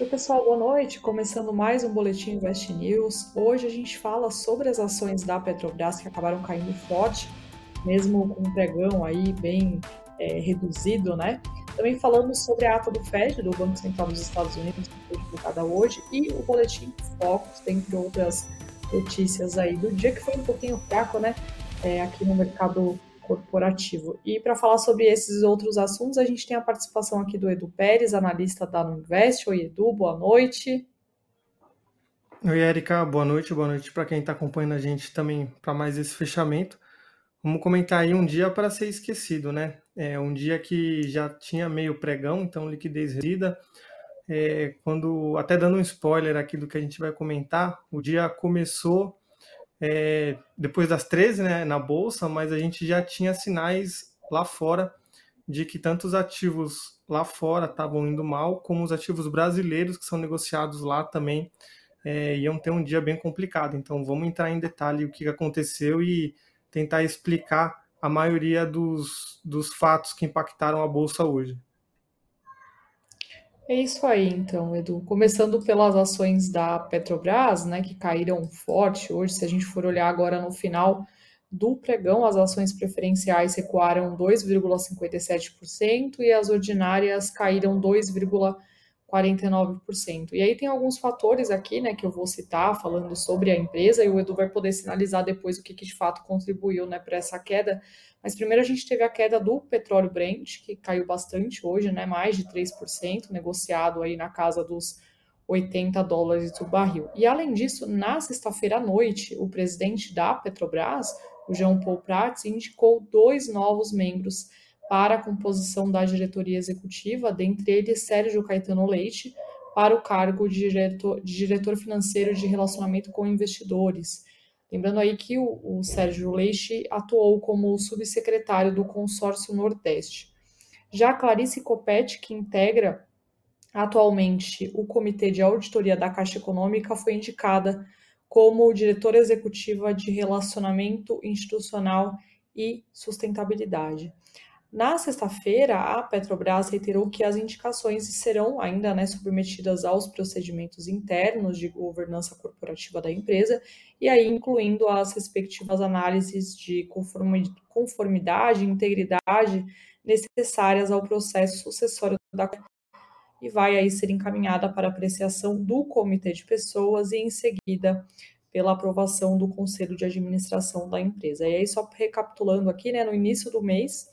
Oi, pessoal, boa noite. Começando mais um Boletim Invest News. Hoje a gente fala sobre as ações da Petrobras que acabaram caindo forte, mesmo com um pregão aí bem é, reduzido, né? Também falamos sobre a ata do FED, do Banco Central dos Estados Unidos, que foi divulgada hoje, e o Boletim Focus, dentre outras notícias aí do dia, que foi um pouquinho fraco, né? É, aqui no mercado corporativo. E para falar sobre esses outros assuntos, a gente tem a participação aqui do Edu Pérez, analista da Nuinvest. Oi, Edu, boa noite. Oi, Erika, boa noite, boa noite para quem está acompanhando a gente também para mais esse fechamento. Vamos comentar aí um dia para ser esquecido, né? É um dia que já tinha meio pregão, então liquidez reduzida. É, quando até dando um spoiler aqui do que a gente vai comentar, o dia começou é, depois das 13 né, na bolsa, mas a gente já tinha sinais lá fora de que tanto os ativos lá fora estavam indo mal, como os ativos brasileiros que são negociados lá também é, iam ter um dia bem complicado. Então vamos entrar em detalhe o que aconteceu e tentar explicar a maioria dos, dos fatos que impactaram a bolsa hoje. É isso aí, então, Edu. Começando pelas ações da Petrobras, né, que caíram forte hoje. Se a gente for olhar agora no final do pregão, as ações preferenciais recuaram 2,57% e as ordinárias caíram 2,49%. E aí tem alguns fatores aqui, né, que eu vou citar falando sobre a empresa e o Edu vai poder sinalizar depois o que, que de fato contribuiu, né, para essa queda mas primeiro a gente teve a queda do petróleo Brent, que caiu bastante hoje, né? Mais de 3%, negociado aí na casa dos 80 dólares do barril. E além disso, na sexta-feira à noite, o presidente da Petrobras, o Jean Paul Prats, indicou dois novos membros para a composição da diretoria executiva, dentre eles Sérgio Caetano Leite, para o cargo de diretor, de diretor financeiro de relacionamento com investidores. Lembrando aí que o, o Sérgio Leite atuou como subsecretário do Consórcio Nordeste. Já Clarice Copete, que integra atualmente o Comitê de Auditoria da Caixa Econômica, foi indicada como diretora executiva de Relacionamento Institucional e Sustentabilidade. Na sexta-feira, a Petrobras reiterou que as indicações serão ainda né, submetidas aos procedimentos internos de governança corporativa da empresa, e aí incluindo as respectivas análises de conformidade e integridade necessárias ao processo sucessório da e vai aí ser encaminhada para apreciação do comitê de pessoas e em seguida pela aprovação do conselho de administração da empresa. E aí só recapitulando aqui, né, no início do mês,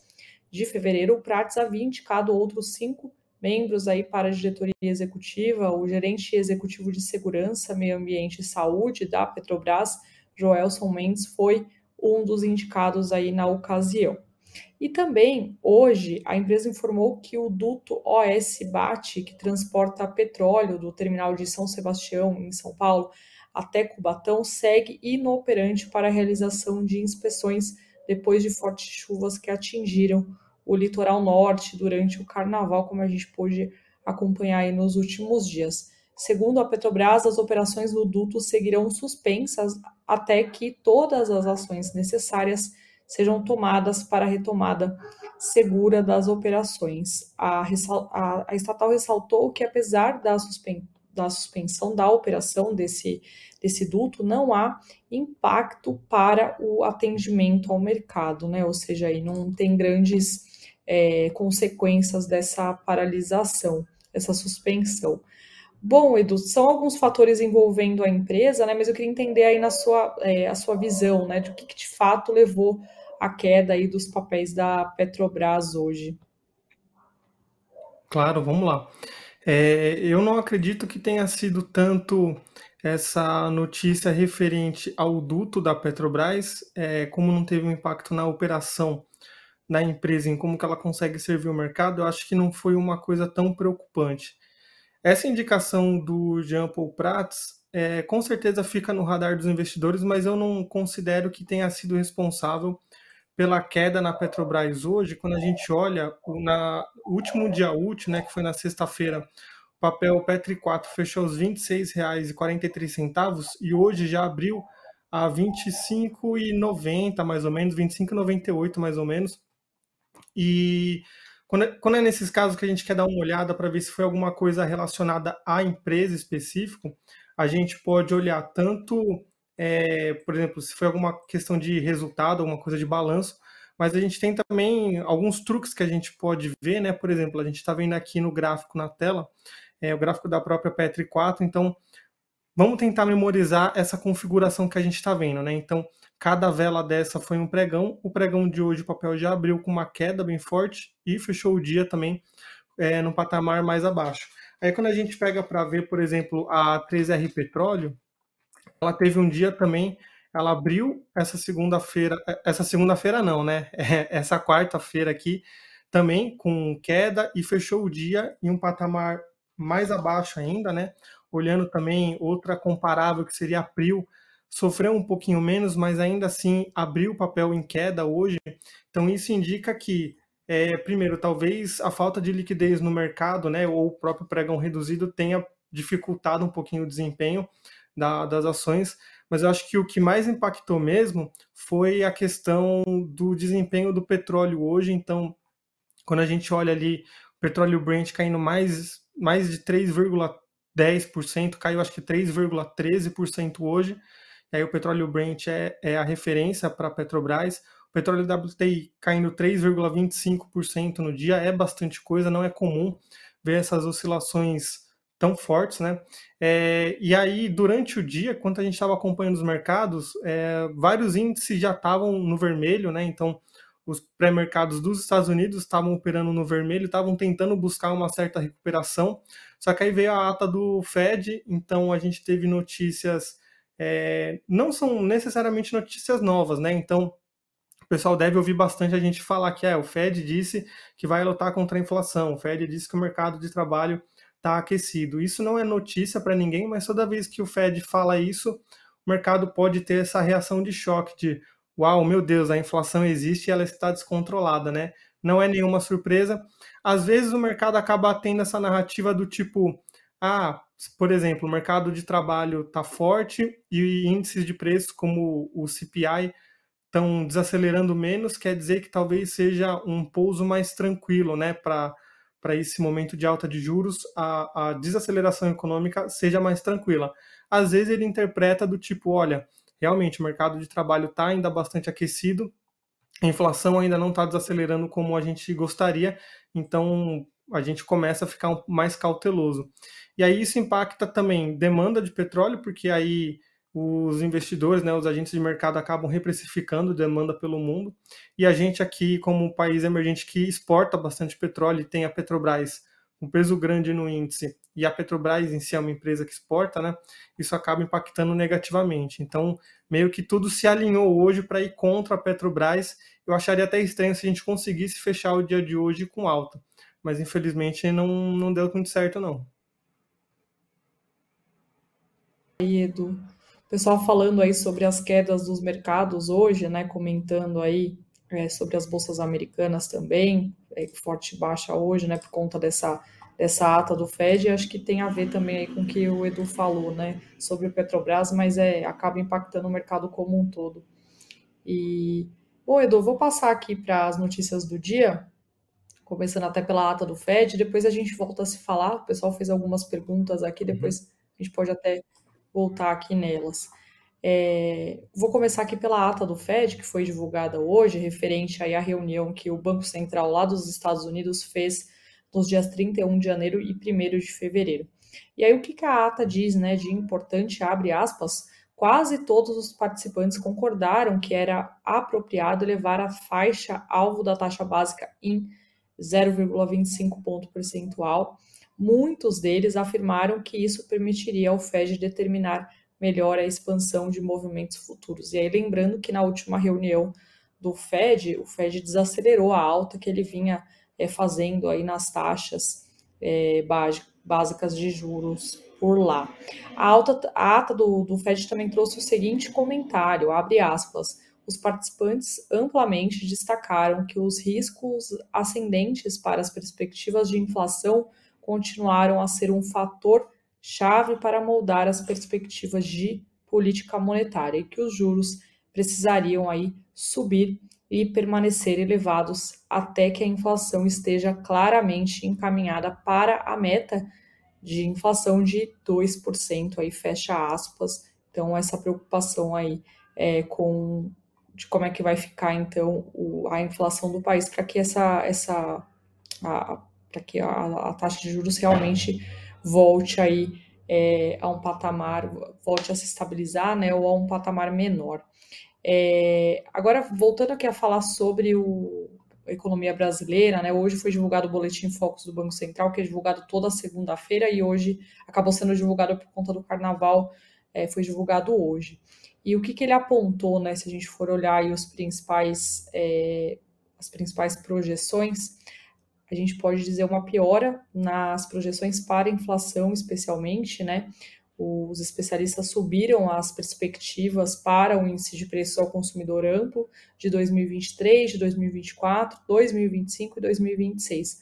de fevereiro, o Prates havia indicado outros cinco membros aí para a diretoria executiva, o gerente executivo de segurança, meio ambiente e saúde da Petrobras, Joelson Mendes, foi um dos indicados aí na ocasião. E também, hoje, a empresa informou que o duto OS Bate, que transporta petróleo do terminal de São Sebastião, em São Paulo, até Cubatão, segue inoperante para a realização de inspeções depois de fortes chuvas que atingiram o litoral norte durante o carnaval, como a gente pôde acompanhar aí nos últimos dias. Segundo a Petrobras, as operações no duto seguirão suspensas até que todas as ações necessárias sejam tomadas para a retomada segura das operações. A, a, a estatal ressaltou que, apesar da, suspen da suspensão da operação desse, desse duto, não há impacto para o atendimento ao mercado, né? Ou seja, aí não tem grandes é, consequências dessa paralisação, essa suspensão. Bom, Edu, são alguns fatores envolvendo a empresa, né? Mas eu queria entender aí na sua, é, a sua visão, né? De o que, que de fato levou à queda aí dos papéis da Petrobras hoje. Claro, vamos lá. É, eu não acredito que tenha sido tanto essa notícia referente ao duto da Petrobras, é, como não teve um impacto na operação da empresa, em como que ela consegue servir o mercado, eu acho que não foi uma coisa tão preocupante. Essa indicação do Jean Paul Prats é, com certeza fica no radar dos investidores, mas eu não considero que tenha sido responsável pela queda na Petrobras hoje, quando a gente olha na último dia útil, né, que foi na sexta-feira, o papel Petri 4 fechou aos R$ 26,43 e hoje já abriu a R$ 25,90 mais ou menos, R$ 25,98 mais ou menos. E quando é, quando é nesses casos que a gente quer dar uma olhada para ver se foi alguma coisa relacionada à empresa específico, a gente pode olhar tanto, é, por exemplo, se foi alguma questão de resultado, alguma coisa de balanço, mas a gente tem também alguns truques que a gente pode ver, né? Por exemplo, a gente está vendo aqui no gráfico na tela, é, o gráfico da própria Petri 4, então vamos tentar memorizar essa configuração que a gente está vendo, né? Então, cada vela dessa foi um pregão, o pregão de hoje o papel já abriu com uma queda bem forte e fechou o dia também é, no patamar mais abaixo. Aí quando a gente pega para ver, por exemplo, a 3R Petróleo, ela teve um dia também ela abriu essa segunda-feira, essa segunda-feira não, né? Essa quarta-feira aqui também com queda e fechou o dia em um patamar mais abaixo ainda, né? Olhando também outra comparável que seria abril, sofreu um pouquinho menos, mas ainda assim abriu o papel em queda hoje. Então isso indica que é, primeiro, talvez a falta de liquidez no mercado, né, ou o próprio pregão reduzido tenha dificultado um pouquinho o desempenho da, das ações, mas eu acho que o que mais impactou mesmo foi a questão do desempenho do petróleo hoje. Então, quando a gente olha ali o petróleo Brent caindo mais, mais de 3,10%, caiu acho que 3,13% hoje. E aí o petróleo Brent é, é a referência para a Petrobras. O petróleo WTI caindo 3,25% no dia é bastante coisa, não é comum ver essas oscilações tão fortes, né? É, e aí, durante o dia, quando a gente estava acompanhando os mercados, é, vários índices já estavam no vermelho, né? Então, os pré-mercados dos Estados Unidos estavam operando no vermelho, estavam tentando buscar uma certa recuperação. Só que aí veio a ata do Fed, então a gente teve notícias, é, não são necessariamente notícias novas, né? Então, o pessoal deve ouvir bastante a gente falar que é, o Fed disse que vai lutar contra a inflação, o Fed disse que o mercado de trabalho está aquecido. Isso não é notícia para ninguém, mas toda vez que o Fed fala isso, o mercado pode ter essa reação de choque de uau, meu Deus, a inflação existe e ela está descontrolada, né? Não é nenhuma surpresa. Às vezes o mercado acaba tendo essa narrativa do tipo, ah, por exemplo, o mercado de trabalho está forte e índices de preços como o CPI estão desacelerando menos, quer dizer que talvez seja um pouso mais tranquilo, né, para para esse momento de alta de juros, a, a desaceleração econômica seja mais tranquila. Às vezes ele interpreta do tipo, olha, realmente o mercado de trabalho está ainda bastante aquecido, a inflação ainda não está desacelerando como a gente gostaria, então a gente começa a ficar mais cauteloso. E aí isso impacta também demanda de petróleo, porque aí os investidores, né, os agentes de mercado acabam reprecificando demanda pelo mundo. E a gente aqui, como um país emergente que exporta bastante petróleo tem a Petrobras um peso grande no índice e a Petrobras em si é uma empresa que exporta, né? Isso acaba impactando negativamente. Então, meio que tudo se alinhou hoje para ir contra a Petrobras. Eu acharia até estranho se a gente conseguisse fechar o dia de hoje com alta, mas infelizmente não, não deu muito certo não. E Edu, pessoal falando aí sobre as quedas dos mercados hoje, né, comentando aí é, sobre as bolsas americanas também, é, forte baixa hoje, né, por conta dessa, dessa ata do Fed, acho que tem a ver também aí com o que o Edu falou, né, sobre o Petrobras, mas é, acaba impactando o mercado como um todo. E, bom, Edu, vou passar aqui para as notícias do dia, começando até pela ata do Fed, depois a gente volta a se falar, o pessoal fez algumas perguntas aqui, uhum. depois uhum. a gente pode até voltar aqui nelas. É, vou começar aqui pela ata do Fed, que foi divulgada hoje, referente aí à reunião que o Banco Central lá dos Estados Unidos fez nos dias 31 de janeiro e 1 de fevereiro. E aí o que, que a ata diz, né, de importante, abre aspas, quase todos os participantes concordaram que era apropriado levar a faixa alvo da taxa básica em 0,25 ponto percentual Muitos deles afirmaram que isso permitiria ao Fed determinar melhor a expansão de movimentos futuros. E aí, lembrando que na última reunião do Fed, o Fed desacelerou a alta que ele vinha é, fazendo aí nas taxas é, básicas de juros por lá. A, alta, a ata do, do Fed também trouxe o seguinte comentário, abre aspas, os participantes amplamente destacaram que os riscos ascendentes para as perspectivas de inflação continuaram a ser um fator chave para moldar as perspectivas de política monetária e que os juros precisariam aí subir e permanecer elevados até que a inflação esteja claramente encaminhada para a meta de inflação de 2%, aí fecha aspas. Então, essa preocupação aí é, com de como é que vai ficar então o, a inflação do país para que essa, essa para que a, a, taxa de juros realmente volte aí é, a um patamar, volte a se estabilizar, né, ou a um patamar menor. É, agora, voltando aqui a falar sobre o, a economia brasileira, né, hoje foi divulgado o Boletim Focus do Banco Central, que é divulgado toda segunda-feira, e hoje acabou sendo divulgado por conta do Carnaval, é, foi divulgado hoje. E o que, que ele apontou, né, se a gente for olhar aí os principais, é, as principais projeções, a gente pode dizer uma piora nas projeções para inflação, especialmente, né? Os especialistas subiram as perspectivas para o índice de preços ao consumidor amplo de 2023, de 2024, 2025 e 2026.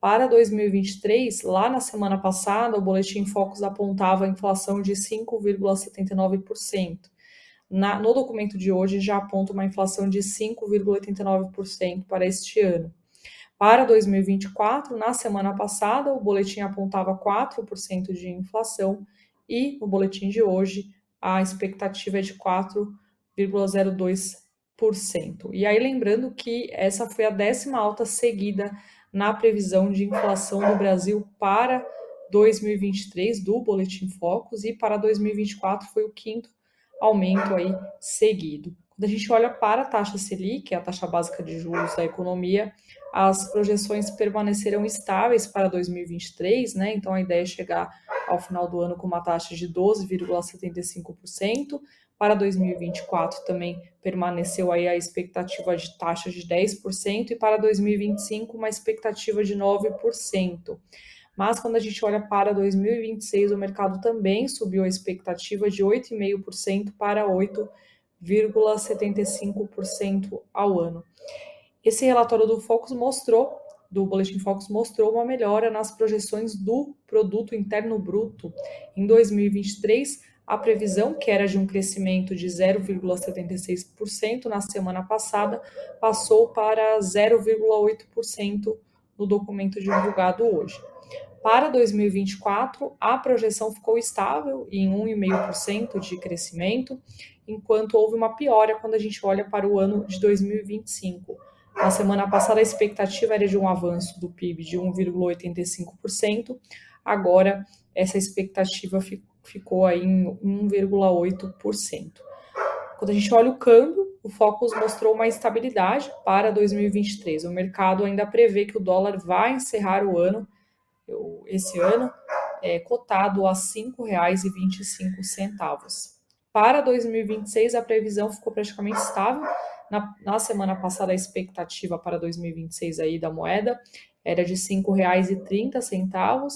Para 2023, lá na semana passada, o Boletim Focus apontava a inflação de 5,79%. Na, no documento de hoje já aponta uma inflação de 5,89% para este ano. Para 2024, na semana passada, o boletim apontava 4% de inflação e no boletim de hoje a expectativa é de 4,02%. E aí lembrando que essa foi a décima alta seguida na previsão de inflação do Brasil para 2023 do Boletim Focus e para 2024 foi o quinto aumento aí seguido. Quando a gente olha para a taxa Selic, é a taxa básica de juros da economia, as projeções permaneceram estáveis para 2023, né? Então a ideia é chegar ao final do ano com uma taxa de 12,75%. Para 2024 também permaneceu aí a expectativa de taxa de 10% e para 2025 uma expectativa de 9%. Mas quando a gente olha para 2026, o mercado também subiu a expectativa de 8,5% para 8,75% ao ano. Esse relatório do Focus mostrou, do Boletim Focus mostrou uma melhora nas projeções do produto interno bruto. Em 2023, a previsão, que era de um crescimento de 0,76% na semana passada, passou para 0,8% no documento divulgado hoje. Para 2024, a projeção ficou estável em 1,5% de crescimento, enquanto houve uma piora quando a gente olha para o ano de 2025. Na semana passada, a expectativa era de um avanço do PIB de 1,85%, agora essa expectativa ficou aí em 1,8%. Quando a gente olha o câmbio, o Focus mostrou uma estabilidade para 2023. O mercado ainda prevê que o dólar vai encerrar o ano, esse ano, é, cotado a R$ 5,25. Para 2026, a previsão ficou praticamente estável, na, na semana passada, a expectativa para 2026 aí da moeda era de R$ 5,30,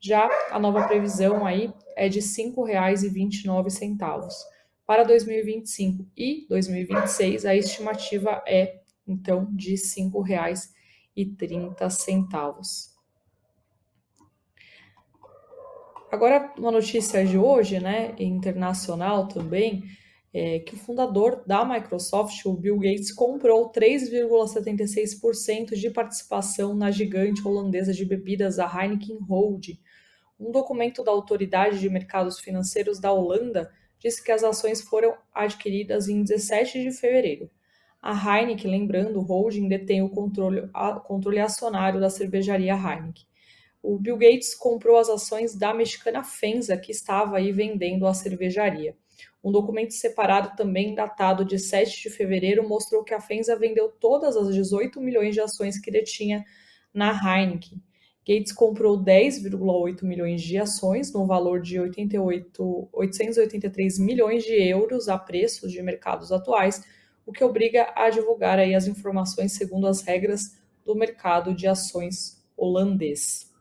já a nova previsão aí é de R$ 5,29. Para 2025 e 2026, a estimativa é, então, de R$ 5,30. Agora, uma notícia de hoje, né, internacional também, é, que o fundador da Microsoft, o Bill Gates, comprou 3,76% de participação na gigante holandesa de bebidas, a Heineken Holding. Um documento da Autoridade de Mercados Financeiros da Holanda disse que as ações foram adquiridas em 17 de fevereiro. A Heineken, lembrando, o holding detém o controle, a, controle acionário da cervejaria Heineken. O Bill Gates comprou as ações da mexicana Fenza, que estava aí vendendo a cervejaria. Um documento separado, também datado de 7 de fevereiro, mostrou que a Fenza vendeu todas as 18 milhões de ações que detinha na Heineken. Gates comprou 10,8 milhões de ações, no valor de 88, 883 milhões de euros a preços de mercados atuais, o que obriga a divulgar aí as informações segundo as regras do mercado de ações holandês.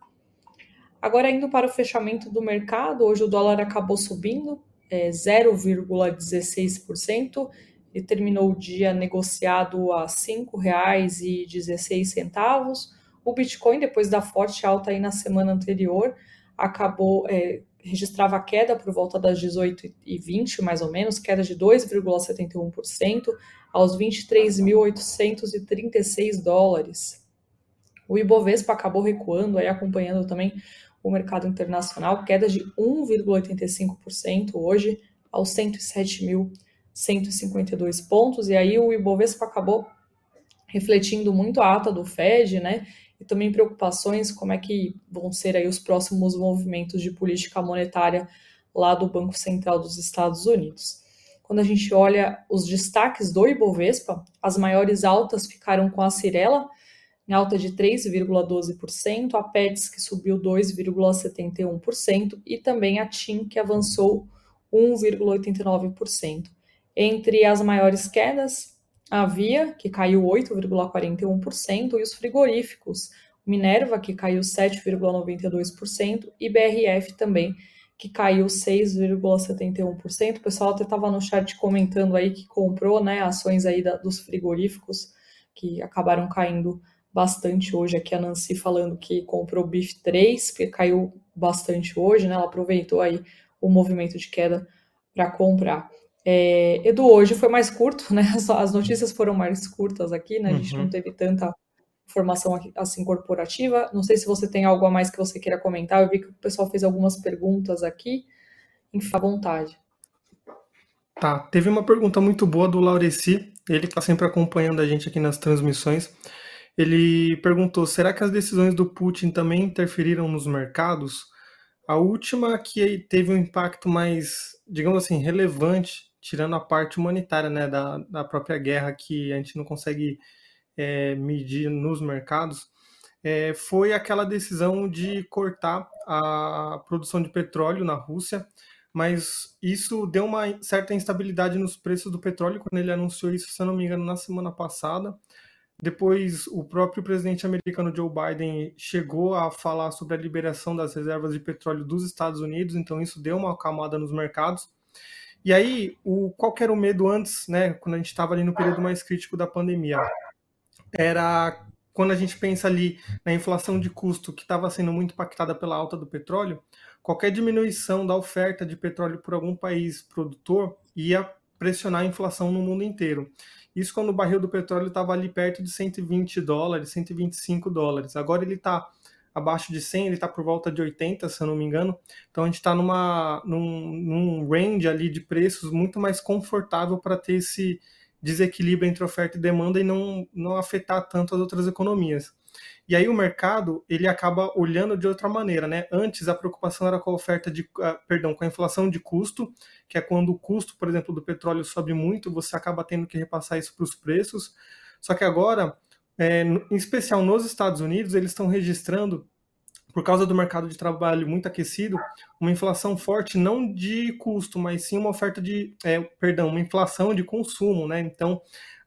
Agora, indo para o fechamento do mercado, hoje o dólar acabou subindo é, 0,16%. e terminou o dia negociado a R$ 5,16. O Bitcoin, depois da forte alta aí na semana anterior, acabou é, registrava queda por volta das 18h20, mais ou menos, queda de 2,71%. aos 23.836 dólares. O Ibovespa acabou recuando, aí acompanhando também o mercado internacional, queda de 1,85% hoje aos 107.152 pontos, e aí o Ibovespa acabou refletindo muito a ata do Fed, né? E também preocupações como é que vão ser aí os próximos movimentos de política monetária lá do Banco Central dos Estados Unidos. Quando a gente olha os destaques do Ibovespa, as maiores altas ficaram com a Cirela, em alta de 3,12%, a Pets, que subiu 2,71%, e também a TIM, que avançou 1,89%. Entre as maiores quedas, a Via, que caiu 8,41%, e os frigoríficos, Minerva, que caiu 7,92%, e BRF também, que caiu 6,71%. O pessoal até estava no chat comentando aí que comprou né, ações aí da, dos frigoríficos, que acabaram caindo bastante hoje. Aqui a Nancy falando que comprou BIF 3, que caiu bastante hoje, né? Ela aproveitou aí o movimento de queda para comprar. É, Edu, hoje foi mais curto, né? As notícias foram mais curtas aqui, né? A gente uhum. não teve tanta informação assim corporativa. Não sei se você tem algo a mais que você queira comentar. Eu vi que o pessoal fez algumas perguntas aqui. Enfim, à vontade. Tá, teve uma pergunta muito boa do Laureci, ele está sempre acompanhando a gente aqui nas transmissões. Ele perguntou: será que as decisões do Putin também interferiram nos mercados? A última que teve um impacto mais, digamos assim, relevante, tirando a parte humanitária né, da, da própria guerra, que a gente não consegue é, medir nos mercados, é, foi aquela decisão de cortar a produção de petróleo na Rússia, mas isso deu uma certa instabilidade nos preços do petróleo quando ele anunciou isso, se eu não me engano, na semana passada. Depois, o próprio presidente americano Joe Biden chegou a falar sobre a liberação das reservas de petróleo dos Estados Unidos, então isso deu uma acalmada nos mercados. E aí, o, qual era o medo antes, né, quando a gente estava ali no período mais crítico da pandemia? Era quando a gente pensa ali na inflação de custo que estava sendo muito impactada pela alta do petróleo, qualquer diminuição da oferta de petróleo por algum país produtor ia pressionar a inflação no mundo inteiro. Isso quando o barril do petróleo estava ali perto de 120 dólares, 125 dólares. Agora ele está abaixo de 100, ele está por volta de 80, se eu não me engano. Então a gente está num, num range ali de preços muito mais confortável para ter esse desequilíbrio entre oferta e demanda e não, não afetar tanto as outras economias. E aí o mercado ele acaba olhando de outra maneira, né? Antes a preocupação era com a oferta de, uh, perdão, com a inflação de custo, que é quando o custo, por exemplo, do petróleo sobe muito, você acaba tendo que repassar isso para os preços. Só que agora, é, em especial nos Estados Unidos, eles estão registrando por causa do mercado de trabalho muito aquecido, uma inflação forte não de custo, mas sim uma oferta de, é, perdão, uma inflação de consumo, né? Então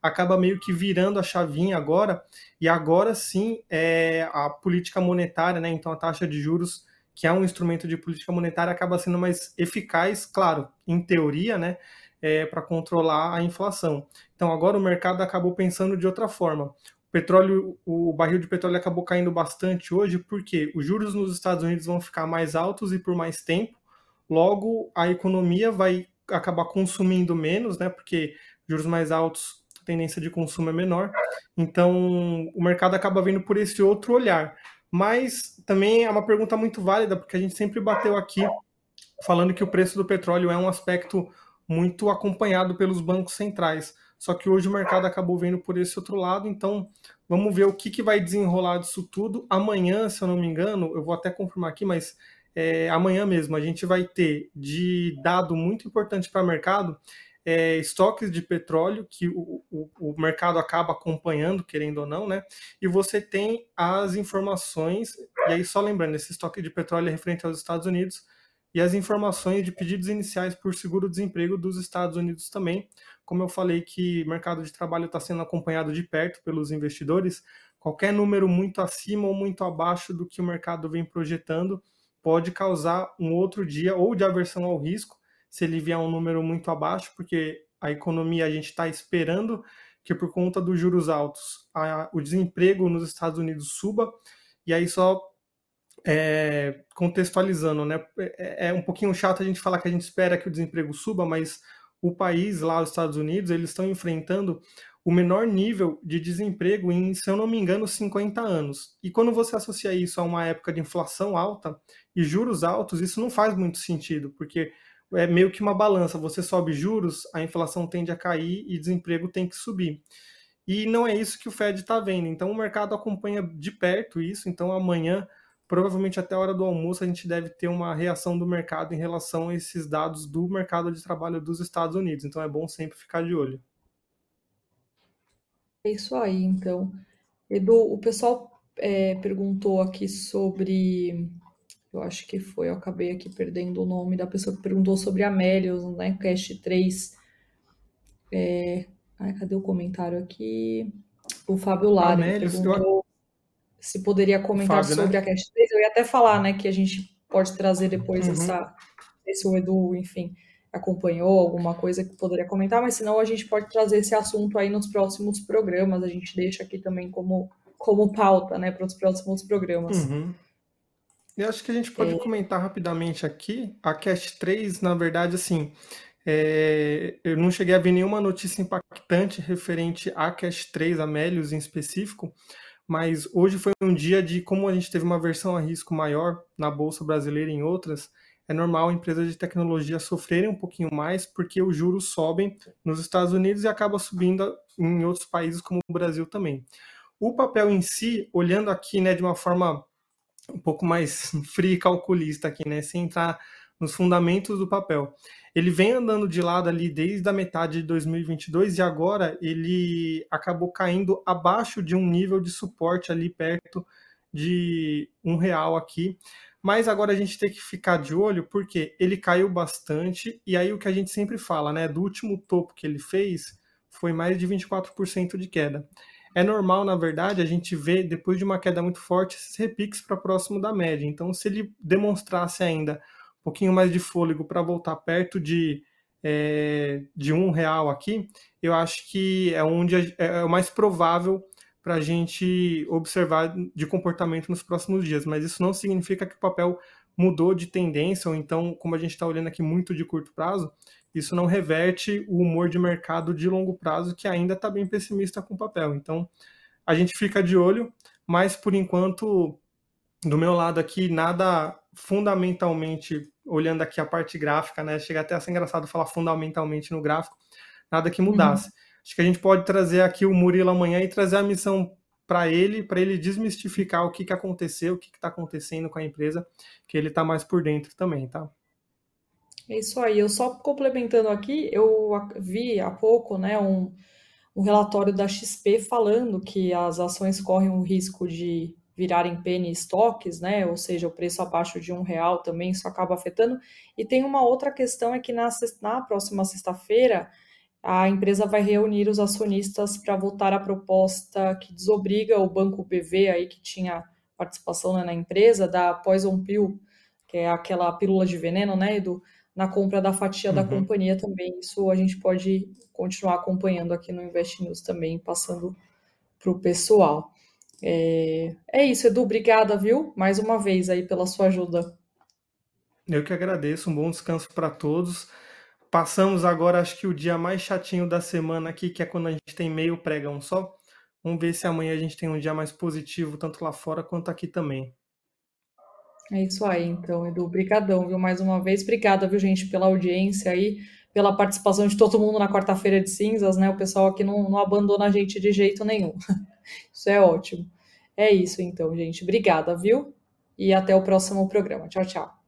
acaba meio que virando a chavinha agora, e agora sim é, a política monetária, né? Então a taxa de juros, que é um instrumento de política monetária, acaba sendo mais eficaz, claro, em teoria, né? É, para controlar a inflação. Então agora o mercado acabou pensando de outra forma petróleo, o barril de petróleo acabou caindo bastante hoje porque os juros nos Estados Unidos vão ficar mais altos e por mais tempo. Logo, a economia vai acabar consumindo menos, né? Porque juros mais altos, tendência de consumo é menor. Então, o mercado acaba vindo por esse outro olhar. Mas também é uma pergunta muito válida, porque a gente sempre bateu aqui falando que o preço do petróleo é um aspecto muito acompanhado pelos bancos centrais. Só que hoje o mercado acabou vendo por esse outro lado, então vamos ver o que, que vai desenrolar disso tudo. Amanhã, se eu não me engano, eu vou até confirmar aqui, mas é, amanhã mesmo a gente vai ter de dado muito importante para o mercado é, estoques de petróleo que o, o, o, mercado acaba acompanhando, querendo ou não, né? E você tem as informações, e aí só lembrando, esse estoque de petróleo é referente aos Estados Unidos, e as informações de pedidos iniciais por seguro-desemprego dos Estados Unidos também. Como eu falei que o mercado de trabalho está sendo acompanhado de perto pelos investidores, qualquer número muito acima ou muito abaixo do que o mercado vem projetando pode causar um outro dia ou de aversão ao risco, se ele vier um número muito abaixo, porque a economia a gente está esperando que por conta dos juros altos a, o desemprego nos Estados Unidos suba, e aí só é, contextualizando, né? É, é um pouquinho chato a gente falar que a gente espera que o desemprego suba, mas o país lá, os Estados Unidos, eles estão enfrentando o menor nível de desemprego em, se eu não me engano, 50 anos. E quando você associa isso a uma época de inflação alta e juros altos, isso não faz muito sentido, porque é meio que uma balança. Você sobe juros, a inflação tende a cair e desemprego tem que subir. E não é isso que o Fed está vendo. Então o mercado acompanha de perto isso. Então amanhã, provavelmente até a hora do almoço, a gente deve ter uma reação do mercado em relação a esses dados do mercado de trabalho dos Estados Unidos. Então é bom sempre ficar de olho. É isso aí, então. Edu, o pessoal é, perguntou aqui sobre. Eu acho que foi, eu acabei aqui perdendo o nome da pessoa que perguntou sobre Amélios, né? Cast 3. É, ai, cadê o comentário aqui? O Fábio Lara perguntou se poderia comentar Fábio, né? sobre né? a Cast 3. Eu ia até falar, né, que a gente pode trazer depois uhum. essa. Esse o Edu, enfim, acompanhou, alguma coisa que poderia comentar, mas senão a gente pode trazer esse assunto aí nos próximos programas, a gente deixa aqui também como, como pauta, né, para os próximos programas. Uhum. Eu acho que a gente pode é... comentar rapidamente aqui, a Cast 3, na verdade, assim, é, eu não cheguei a ver nenhuma notícia impactante referente à Cash 3, a Melius em específico, mas hoje foi um dia de como a gente teve uma versão a risco maior na Bolsa Brasileira e em outras, é normal empresas de tecnologia sofrerem um pouquinho mais porque os juros sobem nos Estados Unidos e acaba subindo em outros países como o Brasil também. O papel em si, olhando aqui né, de uma forma um pouco mais fria e calculista aqui, né, sem entrar nos fundamentos do papel, ele vem andando de lado ali desde a metade de 2022 e agora ele acabou caindo abaixo de um nível de suporte ali perto de um real aqui. Mas agora a gente tem que ficar de olho porque ele caiu bastante e aí o que a gente sempre fala, né, do último topo que ele fez foi mais de 24% de queda. É normal, na verdade, a gente ver depois de uma queda muito forte esses repiques para próximo da média. Então, se ele demonstrasse ainda um pouquinho mais de fôlego para voltar perto de é, de um real aqui, eu acho que é onde é, é o mais provável para a gente observar de comportamento nos próximos dias, mas isso não significa que o papel mudou de tendência, ou então, como a gente está olhando aqui muito de curto prazo, isso não reverte o humor de mercado de longo prazo, que ainda está bem pessimista com o papel. Então, a gente fica de olho, mas por enquanto, do meu lado aqui, nada fundamentalmente, olhando aqui a parte gráfica, né? Chega até a ser engraçado falar fundamentalmente no gráfico, nada que mudasse. Uhum. Acho que a gente pode trazer aqui o Murilo amanhã e trazer a missão para ele, para ele desmistificar o que, que aconteceu, o que está acontecendo com a empresa, que ele está mais por dentro também, tá? É isso aí. Eu só complementando aqui, eu vi há pouco, né, um, um relatório da XP falando que as ações correm o risco de virarem penny stocks, né? Ou seja, o preço abaixo de um real também isso acaba afetando. E tem uma outra questão é que na, na próxima sexta-feira a empresa vai reunir os acionistas para votar a proposta que desobriga o banco BV aí que tinha participação né, na empresa da Poison Pill, que é aquela pílula de veneno, né, Edu, na compra da fatia uhum. da companhia também. Isso a gente pode continuar acompanhando aqui no Invest News também, passando para o pessoal. É, é isso, Edu, obrigada, viu? Mais uma vez aí pela sua ajuda. Eu que agradeço, um bom descanso para todos. Passamos agora, acho que o dia mais chatinho da semana aqui, que é quando a gente tem meio pregão só. Vamos ver se amanhã a gente tem um dia mais positivo, tanto lá fora quanto aqui também. É isso aí, então, Edu. Obrigadão, viu? Mais uma vez. Obrigada, viu, gente, pela audiência aí, pela participação de todo mundo na quarta-feira de cinzas, né? O pessoal aqui não, não abandona a gente de jeito nenhum. Isso é ótimo. É isso, então, gente. Obrigada, viu? E até o próximo programa. Tchau, tchau.